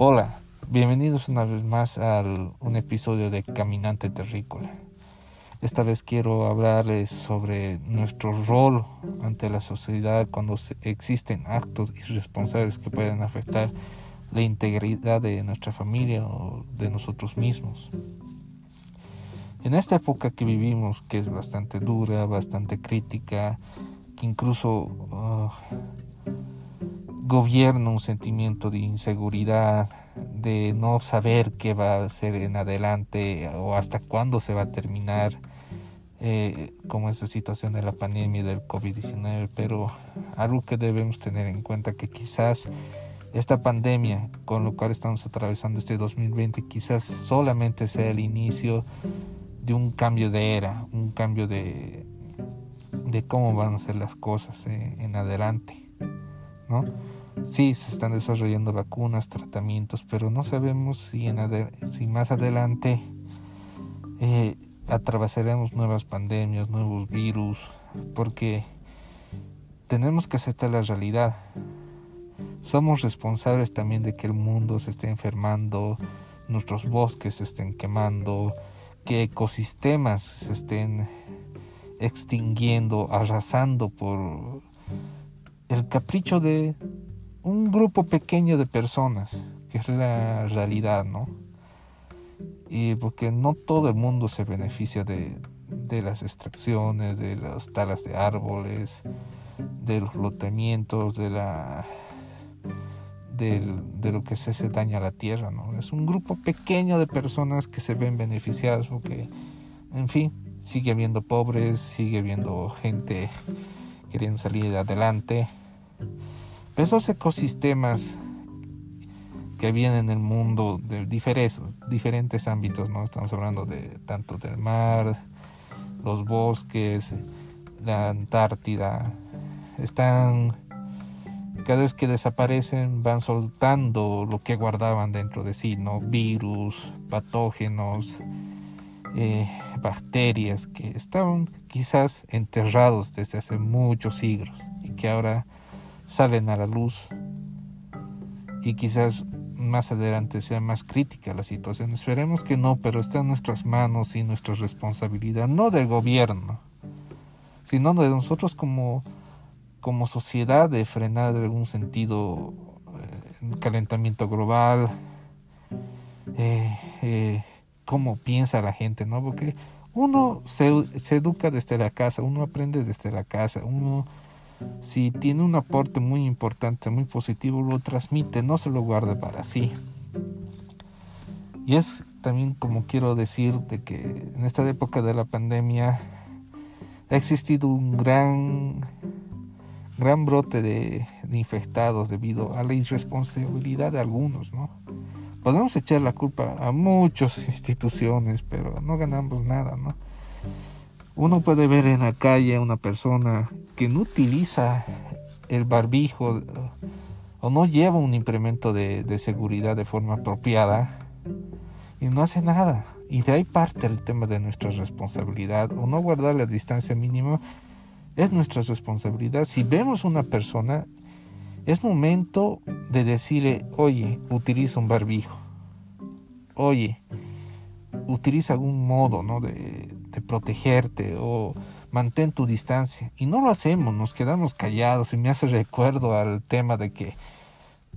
Hola, bienvenidos una vez más a un episodio de Caminante Terrícola. Esta vez quiero hablarles sobre nuestro rol ante la sociedad cuando existen actos irresponsables que pueden afectar la integridad de nuestra familia o de nosotros mismos. En esta época que vivimos, que es bastante dura, bastante crítica, que incluso ah, gobierna un sentimiento de inseguridad, de no saber qué va a ser en adelante o hasta cuándo se va a terminar, eh, como esta situación de la pandemia del COVID-19, pero algo que debemos tener en cuenta que quizás esta pandemia con lo cual estamos atravesando este 2020 quizás solamente sea el inicio de un cambio de era, un cambio de, de cómo van a ser las cosas eh, en adelante, ¿no? Sí, se están desarrollando vacunas, tratamientos, pero no sabemos si, en si más adelante eh, atravesaremos nuevas pandemias, nuevos virus, porque tenemos que aceptar la realidad. Somos responsables también de que el mundo se esté enfermando, nuestros bosques se estén quemando, que ecosistemas se estén extinguiendo, arrasando por el capricho de un grupo pequeño de personas, que es la realidad, ¿no? Y porque no todo el mundo se beneficia de, de las extracciones, de las talas de árboles, de los lotamientos, de la de lo que se hace daño a la tierra, ¿no? Es un grupo pequeño de personas que se ven beneficiadas porque, en fin, sigue habiendo pobres, sigue habiendo gente queriendo salir adelante. Esos ecosistemas que vienen en el mundo de diferentes, diferentes ámbitos, ¿no? Estamos hablando de tanto del mar, los bosques, la Antártida, están cada vez que desaparecen van soltando lo que guardaban dentro de sí, ¿no? Virus, patógenos, eh, bacterias que estaban quizás enterrados desde hace muchos siglos y que ahora salen a la luz y quizás más adelante sea más crítica la situación. Esperemos que no, pero está en nuestras manos y nuestra responsabilidad, no del gobierno, sino de nosotros como como sociedad de frenar en algún sentido eh, calentamiento global, eh, eh, cómo piensa la gente, ¿no? Porque uno se, se, educa desde la casa, uno aprende desde la casa, uno si tiene un aporte muy importante, muy positivo, lo transmite, no se lo guarda para sí. Y es también como quiero decir de que en esta época de la pandemia ha existido un gran gran brote de, infectados debido a la irresponsabilidad de algunos, ¿no? Podemos echar la culpa a muchas instituciones, pero no ganamos nada, ¿no? Uno puede ver en la calle a una persona que no utiliza el barbijo o no lleva un implemento de, seguridad de forma apropiada y no hace nada. Y de ahí parte el tema de nuestra responsabilidad o no guardar la distancia mínima es nuestra responsabilidad. Si vemos una persona, es momento de decirle, oye, utiliza un barbijo. Oye, utiliza algún modo ¿no? de protegerte o mantén tu distancia. Y no lo hacemos, nos quedamos callados. Y me hace recuerdo al tema de que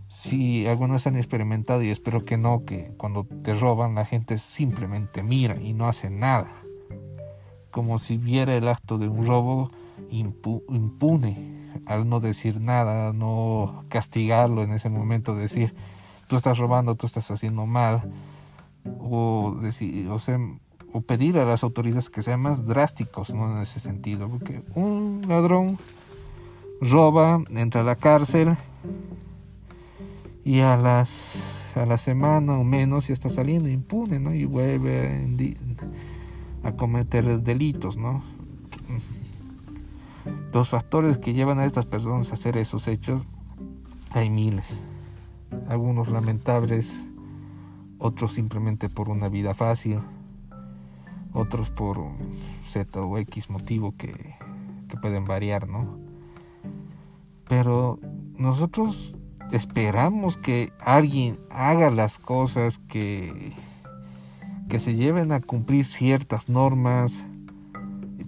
si algunos han experimentado, y espero que no, que cuando te roban la gente simplemente mira y no hace nada. Como si viera el acto de un robo impune al no decir nada, no castigarlo en ese momento, decir tú estás robando, tú estás haciendo mal, o, decir, o, sea, o pedir a las autoridades que sean más drásticos ¿no? en ese sentido, porque un ladrón roba, entra a la cárcel y a las a la semana o menos ya está saliendo impune, ¿no? Y vuelve a cometer delitos, ¿no? Los factores que llevan a estas personas a hacer esos hechos hay miles. Algunos lamentables, otros simplemente por una vida fácil, otros por Z o X motivo que, que pueden variar, ¿no? Pero nosotros esperamos que alguien haga las cosas que, que se lleven a cumplir ciertas normas,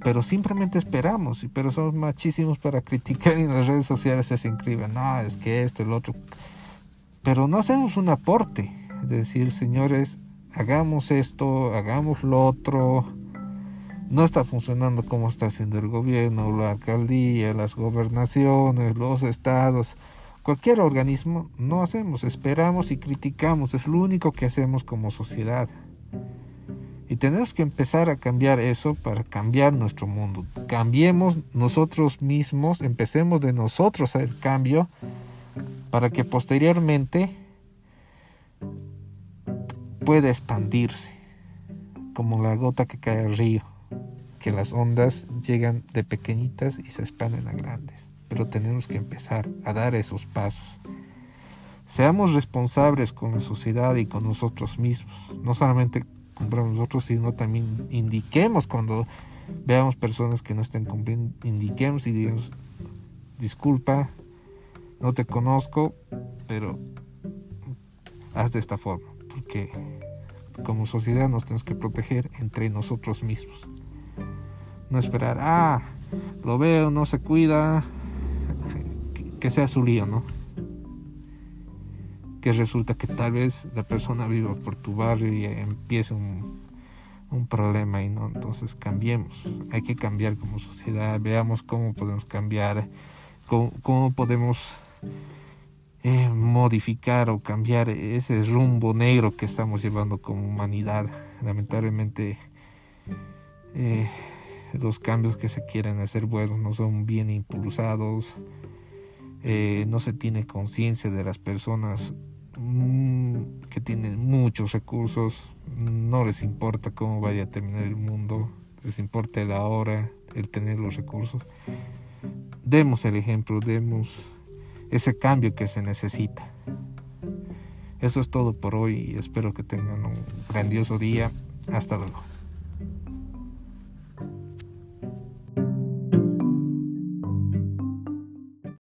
pero simplemente esperamos, pero somos machísimos para criticar y en las redes sociales se increíble, no, es que esto, el otro, pero no hacemos un aporte, es decir, señores, hagamos esto, hagamos lo otro, no está funcionando como está haciendo el gobierno, la alcaldía, las gobernaciones, los estados, cualquier organismo, no hacemos, esperamos y criticamos, es lo único que hacemos como sociedad. Y tenemos que empezar a cambiar eso para cambiar nuestro mundo. Cambiemos nosotros mismos, empecemos de nosotros el cambio para que posteriormente pueda expandirse, como la gota que cae al río, que las ondas llegan de pequeñitas y se expanden a grandes. Pero tenemos que empezar a dar esos pasos. Seamos responsables con la sociedad y con nosotros mismos, no solamente compramos nosotros, sino también indiquemos cuando veamos personas que no estén cumpliendo, indiquemos y digamos, disculpa, no te conozco, pero haz de esta forma, porque como sociedad nos tenemos que proteger entre nosotros mismos. No esperar, ah, lo veo, no se cuida, que sea su lío, ¿no? que resulta que tal vez la persona viva por tu barrio y empiece un, un problema y no entonces cambiemos hay que cambiar como sociedad veamos cómo podemos cambiar cómo, podemos eh, modificar o cambiar ese rumbo negro que estamos llevando como humanidad lamentablemente eh, los cambios que se quieren hacer buenos no son bien impulsados eh, no se tiene conciencia de las personas Mm, que tienen muchos recursos, no les importa cómo vaya a terminar el mundo, les importa la hora, el tener los recursos. Demos el ejemplo, demos ese cambio que se necesita. Eso es todo por hoy y espero que tengan un grandioso día. Hasta luego.